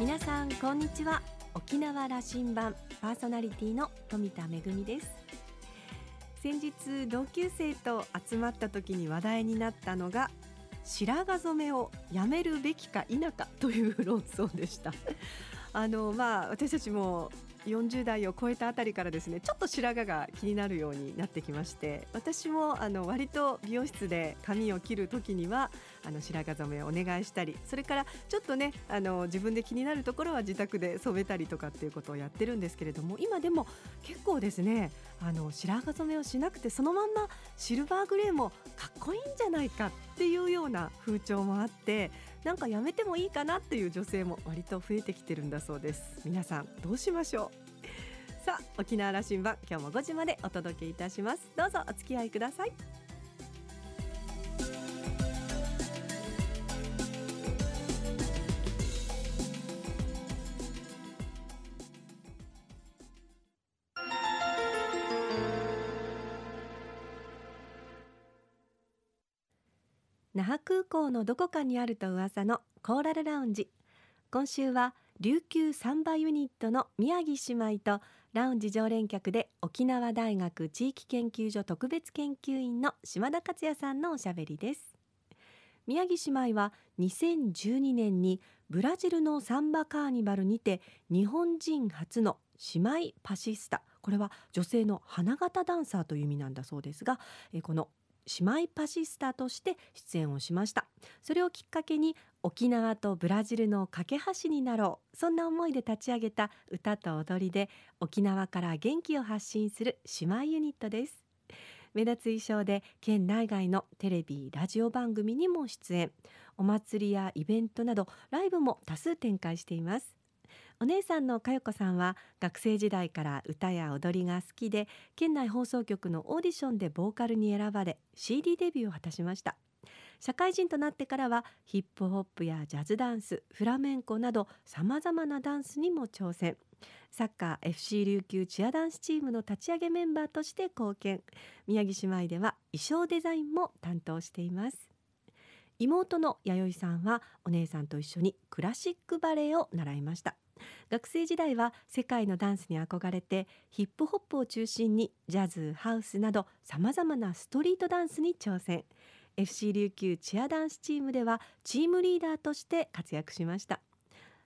皆さんこんにちは。沖縄羅針盤パーソナリティの富田恵です。先日同級生と集まった時に話題になったのが白髪染めをやめるべきか否かという論争でした。あのまあ私たちも40代を超えたあたりからですねちょっと白髪が気になるようになってきまして私もあの割と美容室で髪を切る時にはあの白髪染めをお願いしたりそれからちょっとねあの自分で気になるところは自宅で染めたりとかっていうことをやってるんですけれども今でも結構ですねあの白髪染めをしなくてそのまんまシルバーグレーもかっこいいんじゃないかっていうような風潮もあってなんかやめてもいいかなっていう女性も割と増えてきてるんだそうです。皆さんどうしましょう？さあ沖縄羅針盤今日も5時までお届けいたします。どうぞお付き合いください。港のどこかにあると噂のコーラルラウンジ。今週は琉球サンバユニットの宮城姉妹とラウンジ常連客で沖縄大学地域研究所特別研究員の島田克也さんのおしゃべりです。宮城姉妹は2012年にブラジルのサンバカーニバルにて日本人初の姉妹パシスタ。これは女性の花形ダンサーという意味なんだそうですがこの姉妹パシスタとして出演をしました。それをきっかけに沖縄とブラジルの架け橋になろうそんな思いで立ち上げた歌と踊りで沖縄から元気を発信する姉妹ユニットです。目立つ衣装で県内外のテレビラジオ番組にも出演。お祭りやイベントなどライブも多数展開しています。お姉さんの佳代子さんは学生時代から歌や踊りが好きで県内放送局のオーディションでボーカルに選ばれ CD デビューを果たしました。社会人となってからはヒップホップやジャズダンスフラメンコなどさまざまなダンスにも挑戦。サッカー FC 琉球チアダンスチームの立ち上げメンバーとして貢献。宮城姉妹では衣装デザインも担当しています。妹の弥生さんはお姉さんと一緒にクラシックバレエを習いました。学生時代は世界のダンスに憧れてヒップホップを中心にジャズハウスなどさまざまなストリートダンスに挑戦。FC 琉球チアダンスチームではチームリーダーとして活躍しました。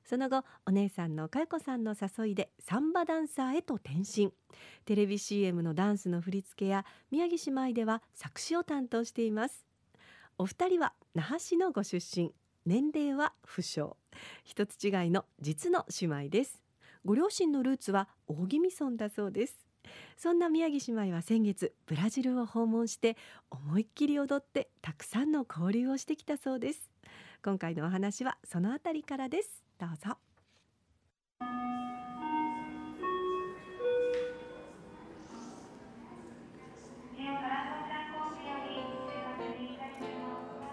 その後お姉さんの佳代子さんの誘いでサンバダンサーへと転身。テレビ CM のダンスの振り付けや宮城姉妹では作詞を担当しています。お二人は那覇市のご出身。年齢は不詳。一つ違いの実の姉妹です。ご両親のルーツは大宜味村だそうです。そんな宮城姉妹は先月ブラジルを訪問して思いっきり踊ってたくさんの交流をしてきたそうです。今回のお話はそのあたりからです。どうぞ。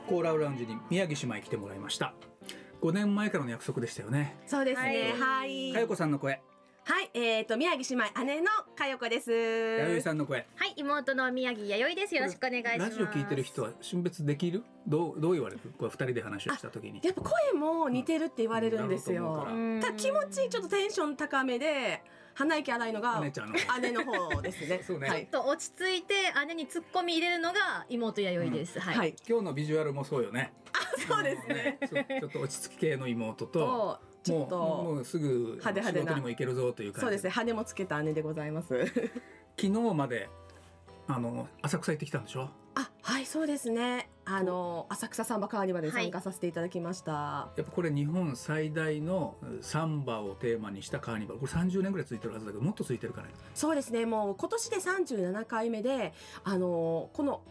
コーラルラウンジに宮城姉妹来てもらいました5年前からの約束でしたよねそうですね。はい。佳代子さんの声はい、えっ、と宮城姉妹姉の佳代子です。弥生さんの声はい、妹の宮城弥生です。よろしくお願いします。ラジオ聞いてる人は瞬別できる？どうどう言われる？これ二人で話をした時にやっぱ声も似てるって言われるんですよ。うんただ気持ちちょっとテンション高めで鼻息荒いのが姉ちゃんの姉の方ですね。そうねはい。と落ち着いて姉に突っ込み入れるのが妹弥生です。はい。はい。今日のビジュアルもそうよねそうですね。あのちょちょっと落ち着き系の妹ととちょっもうともうすぐ派手派手な仕事にも行けるぞという感じそうですね。羽もつけた姉でございます。昨日まであの浅草行ってきたんでしょ？あ、はい、そうですね。あの浅草サンバカーニバルに参加させていただきました。やっぱこれ日本最大のサンバをテーマにしたカーニバルこれ30年ぐらいついてるはずだけどもっとついてるからねそうですね。もう今年で37回目で、あのこの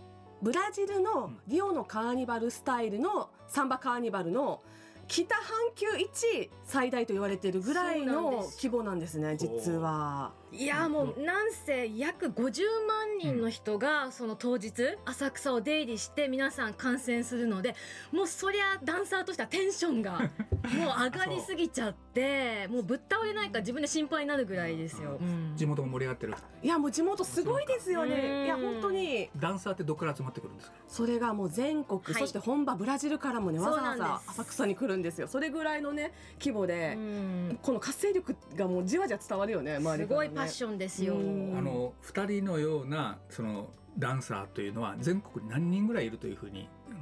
ブラジルのリオのカーニバルスタイルのサンバカーニバルの北半球一最大と言われているぐらいの規模なんですね。実は。いやもうなんせ約50万人の人がその当日浅草を出入りして皆さん観戦するのでもうそりゃダンサーとしてはテンションが もう上がりすぎちゃってもうぶっ倒れないか自分で心配になるぐらいですよ、う。ん。地元も盛り上がってる。いやもう地元すごいですようんねいや本当に。ダンサーってどこから集まってくるんですか？それがもう全国、はい。そして本場ブラジルからもねわざわざ浅草に来るんですよ。それぐらいのね規模で、うん。この活性力がもうじわじわ伝わるよね周りから、ね、すごいパッションですよ。うん。あの二人のようなそのダンサーというのは全国に何人ぐらいいるというふうにあの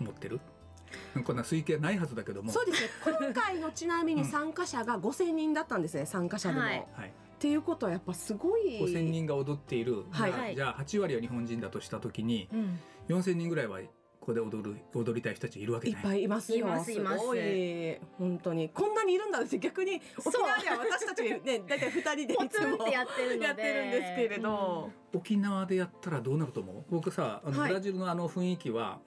思ってる？こんな推計ないはずだけども。そうですね 今回のちなみに参加者が5000人だったんですね参加者でも、はい。はい、っていうことはやっぱすごい。5000人が踊っている、はい。じゃあじゃあ8割は日本人だとした時にうん。4000人ぐらいはここで踊る踊りたい人たちいるわけじゃない。いっぱいいますよ。いますいます。ごい。本当に。こんなにいるんだって逆に沖縄では私たちね大体2人でポいつもやってるので。やってるんですけれど、沖縄でやったらどうなると思う？僕さあの、はい。ブラジルのあの雰囲気は、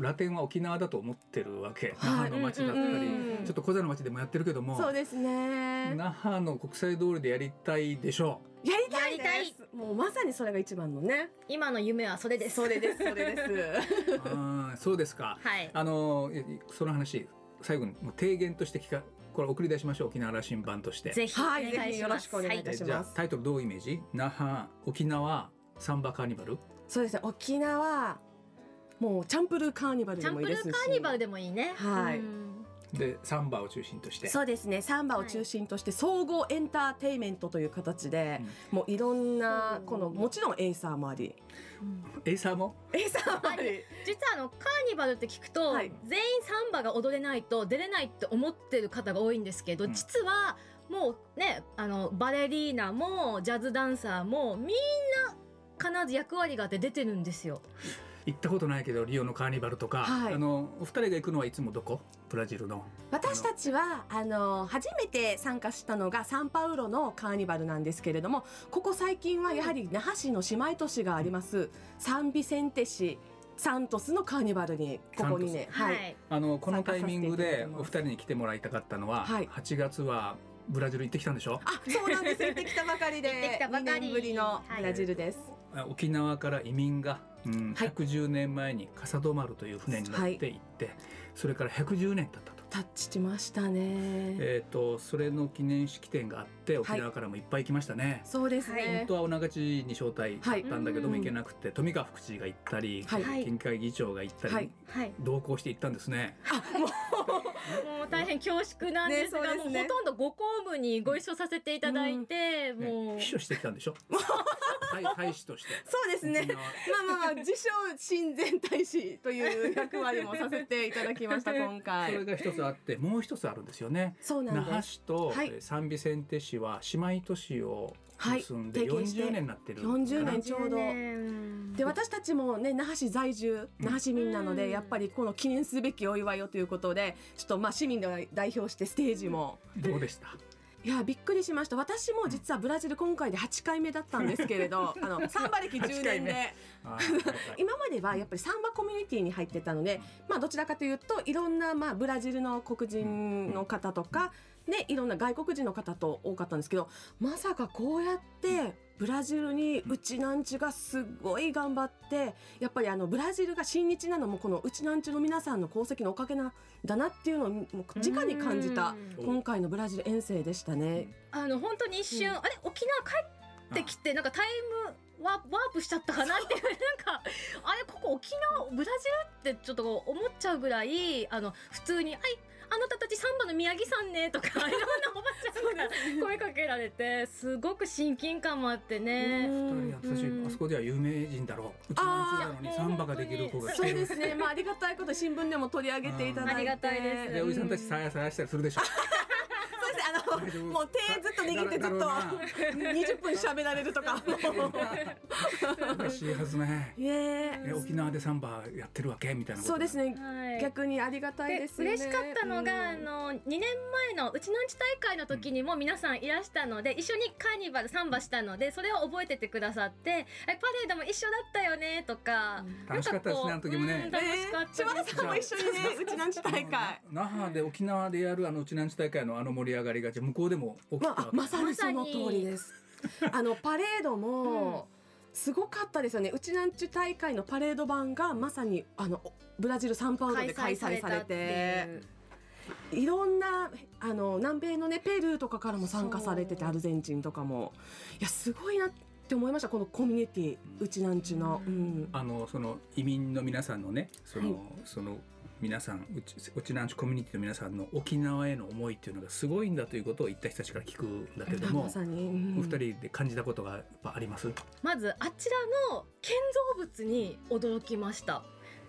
ラテンは沖縄だと思ってるわけ、はい。那覇の街だったり、うんうんちょっと小座の街でもやってるけども。そうですね。那覇の国際通りでやりたいでしょやりたいですやりもうまさにそれが一番のね。今の夢はそれです。それですそれです。うあーそうですか。はい。あのいその話最後にもう提言として聞かこれ送り出しましょう沖縄羅針盤として。ぜひおはい願いします。ぜひよろしくお願いいたします。えじゃあタイトルどうイメージ？那覇沖縄サンバカーニバル？そうですね。沖縄もうチャンプルーカーニバルチャンプルーでもいいですし。カーニバルでもいいね。はい。うんでサンバを中心として。そうですね。サンバを中心として総合エンターテインメントという形で、もういろんなこのもちろんエイサーもあり。エイサーも？エイサーもあり。実はあのカーニバルって聞くと、はい。全員サンバが踊れないと出れないって思ってる方が多いんですけど、うん。実はもうねあのバレリーナもジャズダンサーもみんな必ず役割があって出てるんですよ。行ったことないけどリオのカーニバルとか、はい。あのお二人が行くのはいつもどこ？ブラジルの。私たちはあの初めて参加したのがサンパウロのカーニバルなんですけれどもここ最近はやはり那覇市の姉妹都市がありますサンビセンテ市サントスのカーニバルにここにねは、はい。い。あのこのタイミングでお二人に来てもらいたかったのは、はい。8月はブラジル行ってきたんでしょ？あそうなんです。行ってきたばかりで行ってきたばかり。2年ぶりのブラジルです、あ沖縄から移民が、うん。はい110年前に笠戸丸という船に乗って行って、それから110年経ったと。タッチしましたね、えー、とそれの記念式典があって沖縄からもいっぱい来ましたね。そうですはい。ね本当は女勝ちに招待はい。したんだけどもうん行けなくて富川副知事が行ったり、はい。県会議長が行ったり、はい。はい、同行して行ったんですね。あもう。もう大変恐縮なんですが、ねすね。もうほとんどご公務にご一緒させていただいて、ねもう。秘書してきたんでしょ？大大使として。そうですね。まあまあまあ自称親善大使という役割もさせていただきました今それ回が一つあってもう一つあるんですよね。那そうなんです。覇市と、はい。えーサンビセンテ市は姉妹都市をはい結んで提携して40年になってる40かな。年ちょうど。で私たちもね那覇市在住那覇市民なので、うん。やっぱりこの記念すべきお祝いをということでちょっとまあ市民が代表してステージも。どうでした？いやびっくりしました。私も実はブラジル今回で8回目だったんですけれど あのサンバ歴10 8回目。年で今まではやっぱりサンバコミュニティに入ってたので、まあ、どちらかというといろんなまあブラジルの黒人の方とか、ね、いろんな外国人の方と多かったんですけどまさかこうやってブラジルにうちなんちがすごい頑張ってやっぱりあのブラジルが親日なのもこのうちなんちの皆さんの功績のおかげなんだなっていうのをもう直に感じたうん。今回のブラジル遠征でしたね。あの本当に一瞬、うんあれ？沖縄帰ってきてなんかタイムワワープしちゃったかなっていうなんかあれここ沖縄ブラジルってちょっと思っちゃうぐらいあの普通に「はいあなたたちサンバの宮城さんね」とか いろんなおばちゃんが声かけられてすごく親近感もあってね。二人私うん。あそこでは有名人だろう。うちのうちなのにサンバができる子が来そうですね、まあ、ありがたいこと新聞でも取り上げていただいて。ありがたいです。でおじさんたちさやさやしたりするでしょあのもう手ずっと握ってずっとだろうな20分喋られるとか嬉しいはずね。いええ沖縄でサンバやってるわけみたいなそうですね。はい。逆にありがたいでですよね。嬉しかったのが、うん。あの2年前のうちなんち大会の時にも皆さんいらしたので、一緒にカーニバルサンバしたのでそれを覚えててくださって「えパレードも一緒だったよね」とか、楽しかったですねあの時もね。うん楽しかった島田さんも一緒にねうちなんち大会。那覇で沖縄でやるあのうちなんち大会のあの盛り上がりがじゃあ向こうでも起きたまあさにその通りです。あのパレードもすごかったですよね。うちなんち大会のパレード版がまさにあのブラジルサンパウロで開催されってていろんなあの南米のねペルーとかからも参加されててアルゼンチンとかも。いやすごいなって思いましたこのコミュニティうちなんちゅの、うん、あのその移民の皆さんのねその,、はい。その皆さんうちうちなんちコミュニティの皆さんの沖縄への思いっていうのがすごいんだということを行った人たちから聞くんだけどもま、さに、うんお二人で感じたことがやっぱあります？まずあちらの建造物に驚きました。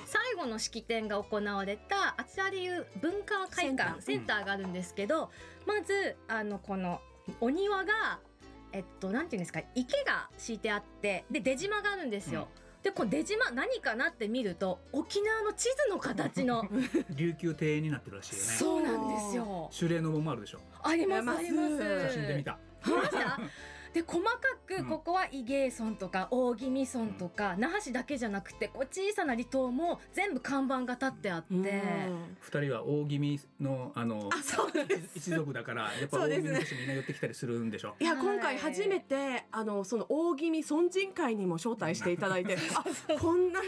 最後の式典が行われたあちらでいう文化会館セセンターがあるんですけど、まずあのこのお庭がえっとなんていうんですか池が敷いてあってで出島があるんですよ、でこの出島何かなって見ると沖縄の地図の形の 琉球庭園になってるらしいよね。そうなんですよ。守礼の門もあるでしょ。ありますあります。写真で見た。見ました？で細かうん。くここは伊芸村とか大宜味村とか、那覇市だけじゃなくてこう小さな離島も全部看板が立ってあって、うん。二人は大宜味のあのあそうです。一族だからやっぱ大宜味の人みんな寄ってきたりするんでしょいやはい。今回初めてあのその大宜味村人会にも招待していただいて あこんなね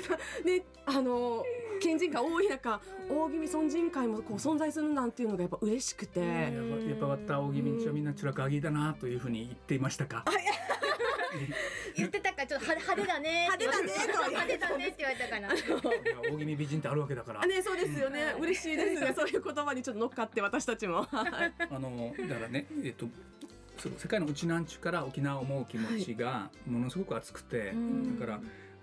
あの県人会多い中大宜味村人会もこう存在するなんていうのがやっぱ嬉しくて。やっぱやっった大宜味んちはみんなチュラクアギだなというふうに言っていましたか？言ってたからちょっと派手派手だね。って言われ派手だね派手だねって言われたかな。大宜味美人ってあるわけだから。あねそうですよね。うん。嬉しいですね そういう言葉にちょっと乗っかって私たちも。はい。あのだからね、えっと、その世界のうちなんちゅから沖縄を思う気持ちがものすごく熱くて、うん。だから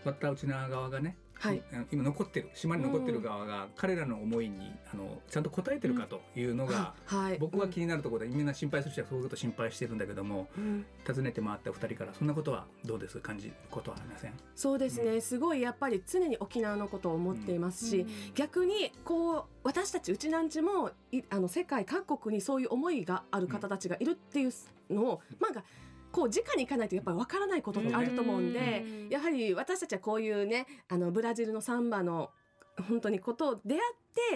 わったうちな側がね、はい。今残ってる島に残ってる側が彼らの思いにあのちゃんと応えてるかというのが、はい。僕は気になるところでみんな心配する人はそういうこと心配してるんだけどもうん。訪ねて回った二人からそんなことはどうです感じることはありません？そうですねすごいやっぱり常に沖縄のことを思っていますし、逆にこう私たちうちなんちもいあの世界各国にそういう思いがある方たちがいるっていうのを、まあこう直に行かないとやっぱりわからないことってあると思うんで、うん。やはり私たちはこういうねあのブラジルのサンバの本当にことを出会っ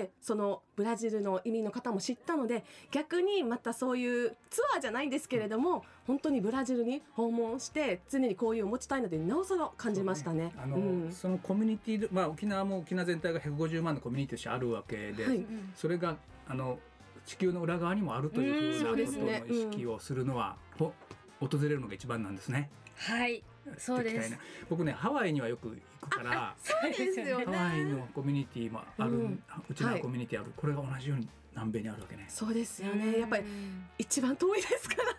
てそのブラジルの移民の方も知ったので逆にまたそういうツアーじゃないんですけれども本当にブラジルに訪問して常にこういう持ちたいのでなおさら感じましたね。あの、うん。そのコミュニティで、まあ、沖縄も沖縄全体が150万のコミュニティとしてあるわけで、はい。それがあの地球の裏側にもあるというふうなうん。ことそうですね。の意識をするのは、ほ訪れるのが一番なんですね。はいそうです。僕ねハワイにはよく行くからそうですよね。ハワイのコミュニティもある、ううん。ちのはい。コミュニティある、これが同じように南米にあるわけね。そうですよね。やっぱり一番遠いですからね。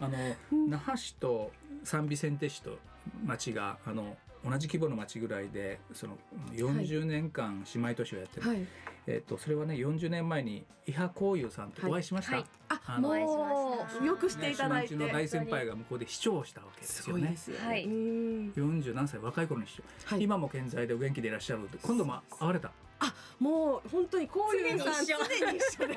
あの、うん。那覇市とサンビセンテ市と町があの同じ規模の町ぐらいでその40年間姉妹都市をやってる、はい、えっとそれはね40年前に伊波幸雄さんとお会いしました、はい。ああのお会いしまもした。うよくしていただいて、ね、の大先輩が向こうで市長をしたわけですすよね。ごいですよね。はい。うん40何歳若い頃に市長、はい、今も健在でお元気でいらっしゃる今度も会われた。もう本当にこういうさん常に一緒で。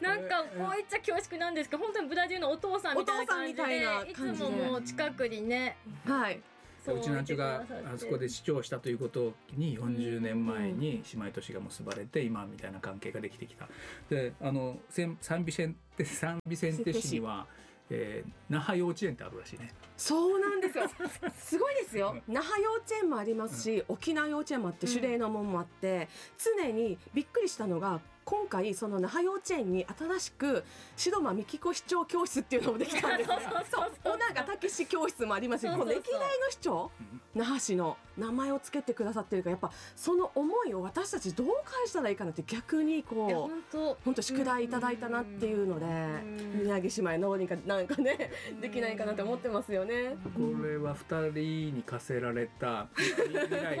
なんかこう言っちゃ恐縮なんですけど本当にブラジルのお父さんみたいな感じお父さんみたいでない感じで。つももう近くにね。はい。そううちなんちゅがあそこで市長をしたということに40年前に姉妹都市が結ばれて今みたいな関係ができてきた。であのセンサンビセンテサンビセンテ市には、えー那覇幼稚園ってあるらしいね。そうなんですよ。すごいですよ。那覇幼稚園もありますし、沖縄幼稚園もあって、うん守礼の門もあって、常にびっくりしたのが。今回その那覇幼稚園に新しく白間美紀子市長教室っていうのもできたんですね。そう小長武史教室もありますしこの歴代の市長うん那覇市の名前をつけてくださってるからやっぱその思いを私たちどう返したらいいかなって逆にこう本当。本当宿題いただいたなっていうのでん。宮城姉妹のにかなんかねできないかなって思ってますよね。これは二人に課せられた未来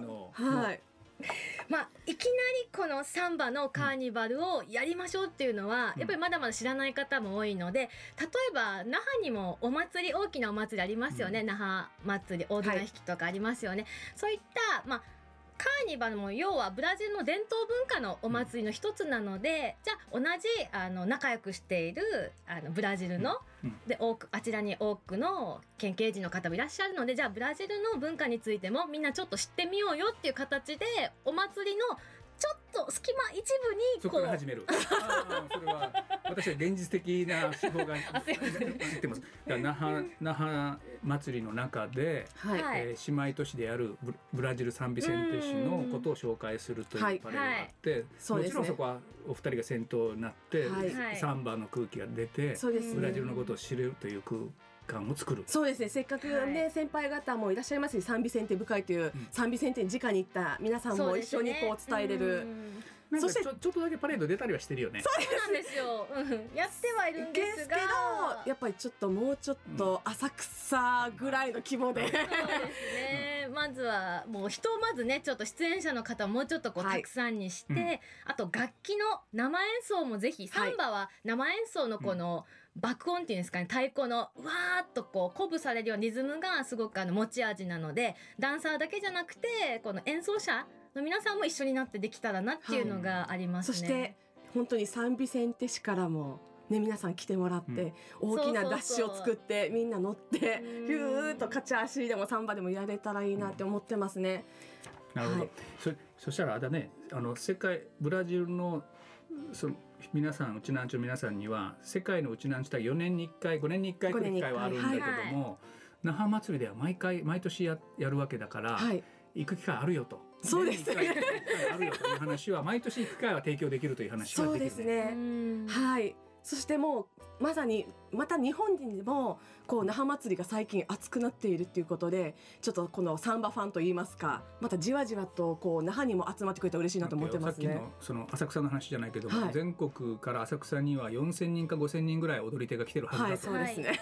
のはい。まあいきなりこのサンバのカーニバルをやりましょうっていうのは、うん。やっぱりまだまだ知らない方も多いので例えば那覇にもお祭り大きなお祭りありますよね、うん。那覇祭り大綱引きとかありますよね、そういったまあカーニバルも要はブラジルの伝統文化のお祭りの一つなので、じゃあ同じあの仲良くしているあのブラジルの、うん。で多くあちらに多くの県警人の方もいらっしゃるのでじゃあブラジルの文化についてもみんなちょっと知ってみようよっていう形でお祭りのちょっと隙間一部にそこから始める。それは私は現実的な手法が あすいません。言ってます。那覇那覇祭りの中で、はい、はい。えー姉妹都市であるブブラジルサンビセンテ市のことを紹介するというパレードがあって、もちろんそこはお二人が先頭になって、サンバの空気が出て、ブラジルのことを知れるという空間を作る。そうですね。せっかくね、はい。先輩方もいらっしゃいますしサンビセンテ部会という、ん。サンビセンテに直に行った皆さんも一緒にこう伝えれる、そしてちょちょっとだけパレード出たりはしてるよね。そうなんですよ、うん、やってはいるんでですすけがどやっぱりちょっともうちょっと浅草ぐらいの規模で、そうですね。まずはもう人をまずねちょっと出演者の方をもうちょっとこうはい。たくさんにして、うん。あと楽器の生演奏もぜひはい。サンバは生演奏のこの爆音っていうんですかね太鼓のわーっとこう鼓舞されるようなリズムがすごくあの持ち味なのでダンサーだけじゃなくてこの演奏者の皆さんも一緒になってできたらなっていうのがありますね。そして本当にサンビセンテ市からもね皆さん来てもらって、大きなダッシュを作ってみんな乗ってうんヒューッと勝ち足でもサンバでもやれたらいいなって思ってますね。なるほど。はいそそしたらあれだね、あの世界ブラジルのその皆さんうちなんちゅう皆さんには世界のうちなんちゅう4年に1回5年に1回来る機会はあるんだけどはいも、那覇祭りでは毎回毎年ややるわけだから、はい、行く機会あるよと。そうですあるよという話は毎年行く機会は提供できるという話がそうできる、ですね。うんはい。そしてもうまさにまた日本人でもこう那覇祭りが最近熱くなっているっていうことでちょっとこのサンバファンといいますかまたじわじわとこう那覇にも集まってくれたら嬉しいなと思ってますね。さっきの。その浅草の話じゃないけども、はい。全国から浅草には4,000人か5,000人ぐらい踊り手が来てるはずだと、はいそうですね。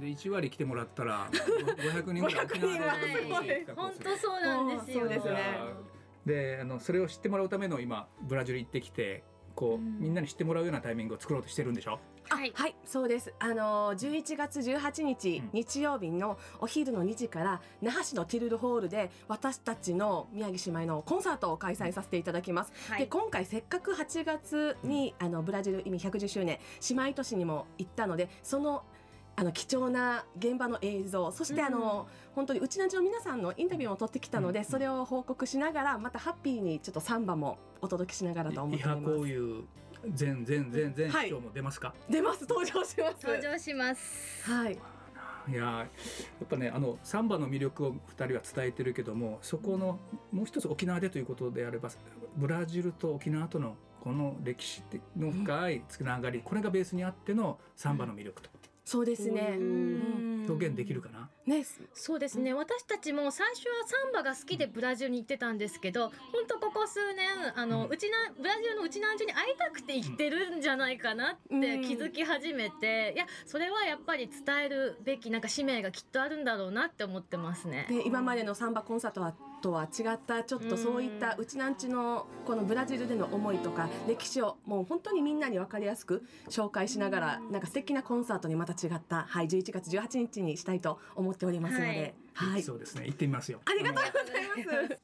で1割来てもらったら500人ぐらい沖縄で本当そうなんですよ。そうですね。であのそれを知ってもらうための今ブラジル行ってきてこう、うん。みんなに知ってもらうようなタイミングを作ろうとしてるんでしょ？はい。はい、そうです。あの11月18日、うん。日曜日のお昼の2時から那覇市のティルルホールで私たちの宮城姉妹のコンサートを開催させていただきます。はい。で今回せっかく8月にあのブラジル意味110周年姉妹都市にも行ったのでそのあの貴重な現場の映像そしてあの、本当にうちなちの皆さんのインタビューも取ってきたので、うんそれを報告しながらまたハッピーにちょっとサンバもお届けしながらと思いはっております。こういう全全全全はい市長も出ますか、出ます登場します。登場します。はい。い、やーやっぱねあのサンバの魅力を2人は伝えてるけどもそこのもう一つ沖縄でということであればブラジルと沖縄とのこの歴史の深いつながり、これがベースにあってのサンバの魅力と、そうですね。うん。表現できるかな、ね、そうですね、私たちも最初はサンバが好きでブラジルに行ってたんですけど本当ここ数年あの、ううんちなブラジルのうちなんちゅに会いたくて行ってるんじゃないかなって気づき始めて、いやそれはやっぱり伝えるべきなんか使命がきっとあるんだろうなって思ってますね。で今までのサンバコンサートはとは違ったちょっとそういったうちなんちのこのブラジルでの思いとか歴史をもう本当にみんなに分かりやすく紹介しながらなんか素敵なコンサートにまた違った、はい、11月18日にしたいと思っておりますので、はい。そうですね。行ってみますよ。ありがとうございます。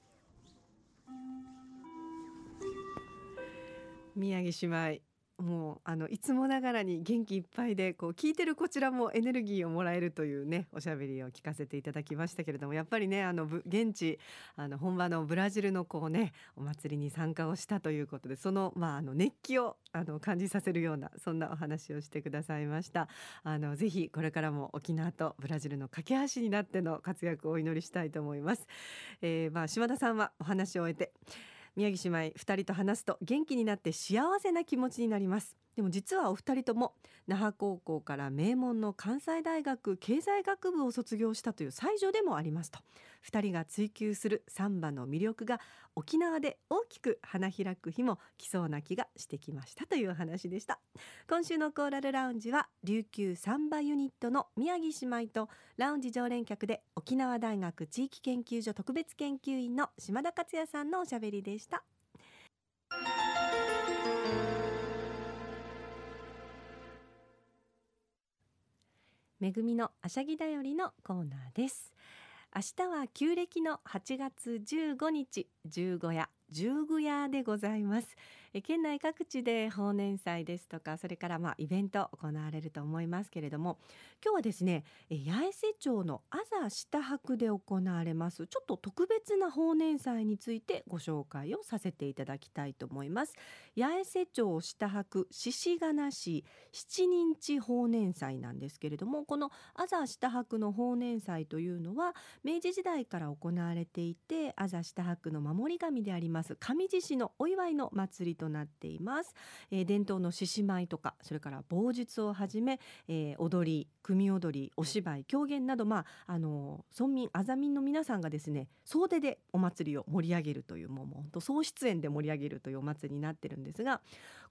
宮城姉妹もうあのいつもながらに元気いっぱいでこう聞いてるこちらもエネルギーをもらえるというねおしゃべりを聞かせていただきましたけれどもやっぱりねあの現地あの本場のブラジルのこうねお祭りに参加をしたということでそのまああの熱気をあの感じさせるようなそんなお話をしてくださいました。あのぜひこれからも沖縄とブラジルの架け橋になっての活躍をお祈りしたいと思います、えーまあ島田さんはお話を終えて。宮城姉妹2人と話すと元気になって幸せな気持ちになります。でも実はお二人とも那覇高校から名門の関西大学経済学部を卒業したという才女でもありますと。2人が追求するサンバの魅力が沖縄で大きく花開く日も来そうな気がしてきましたという話でした。今週のコーラルラウンジは琉球サンバユニットの宮城姉妹とラウンジ常連客で沖縄大学地域研究所特別研究員の島田克也さんのおしゃべりでした。めぐみのあしゃぎだよりのコーナーです。明日は旧暦の8月15日十五夜十五夜でございます、県内各地で法年祭ですとかそれからまあイベント行われると思いますけれども今日はですね八重瀬町の阿座下白で行われますちょっと特別な法年祭についてご紹介をさせていただきたいと思います。八重瀬町下白獅子金市七人地法年祭なんですけれどもこの阿座下白の法年祭というのは明治時代から行われていて阿座下白の守り神であります上地市のお祝いの祭りとなっています、えー伝統の獅子舞とかそれから棒術をはじめ、えー踊り組踊りお芝居狂言などまああの村民あざ民の皆さんがですね総出でお祭りを盛り上げるというもう本当総出演で盛り上げるというお祭りになってるんですが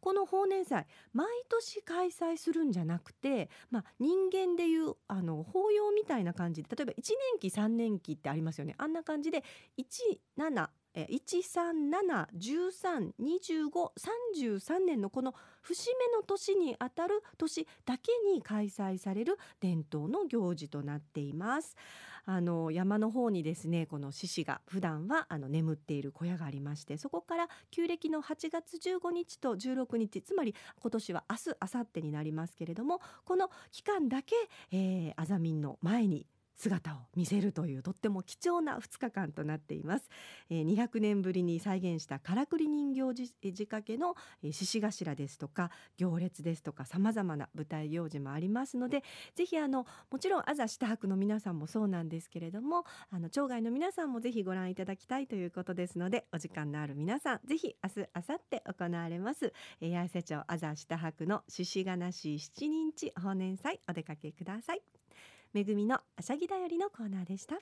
この法年祭毎年開催するんじゃなくて、まあ、人間でいうあの法要みたいな感じで例えば1年期3年期ってありますよね。あんな感じで17 137132533年のこの節目の年にあたる年だけに開催される伝統の行事となっています。あの山の方にですねこの獅子が普段はあの眠っている小屋がありましてそこから旧暦の8月15日と16日つまり今年は明日明後日になりますけれどもこの期間だけ、えー、あざみんの前に姿を見せるというとっても貴重な2日間となっています、えー、200年ぶりに再現したからくり人形仕掛けの獅子頭ですとか行列ですとかさまざまな舞台行事もありますのでぜひあのもちろんあざ下白の皆さんもそうなんですけれどもあの町外の皆さんもぜひご覧いただきたいということですのでお時間のある皆さんぜひ明日明後日行われます八重瀬町あざ下白の獅子金市七人地法年祭お出かけください。めぐみのあしゃぎだよりのコーナーでした。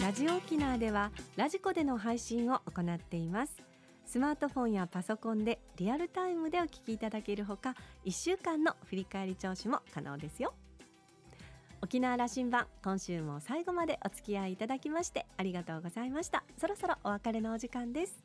ラジオ沖縄ではラジコでの配信を行っています。スマートフォンやパソコンでリアルタイムでお聞きいただけるほか1週間の振り返り聴取も可能ですよ。沖縄羅針盤今週も最後までお付き合いいただきましてありがとうございました。そろそろお別れのお時間です。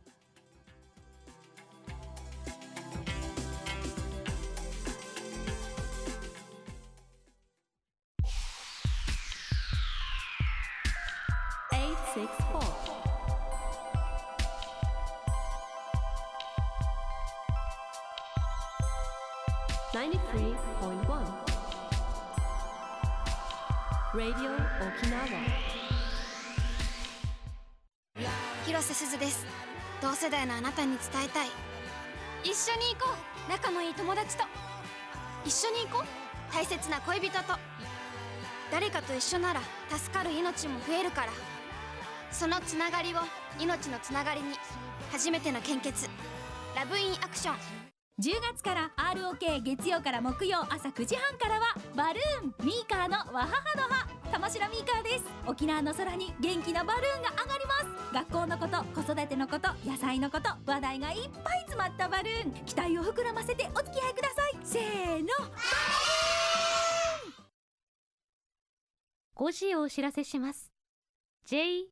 代のあなたに伝えたい。一緒に行こう。仲のいい友達と。一緒に行こう。大切な恋人と。誰かと一緒なら助かる命も増えるから。そのつながりを命のつながりに初めての献血。ラブインアクション。10月から ROK 月曜から木曜朝9時半からはバルーンミーカーのわははの葉。玉城ミーカーです。沖縄の空に元気なバルーンが上がります学校のこと子育てのこと野菜のこと話題がいっぱい詰まったバルーン。期待を膨らませてお付き合いください。せーの。5時をお知らせします。JOXR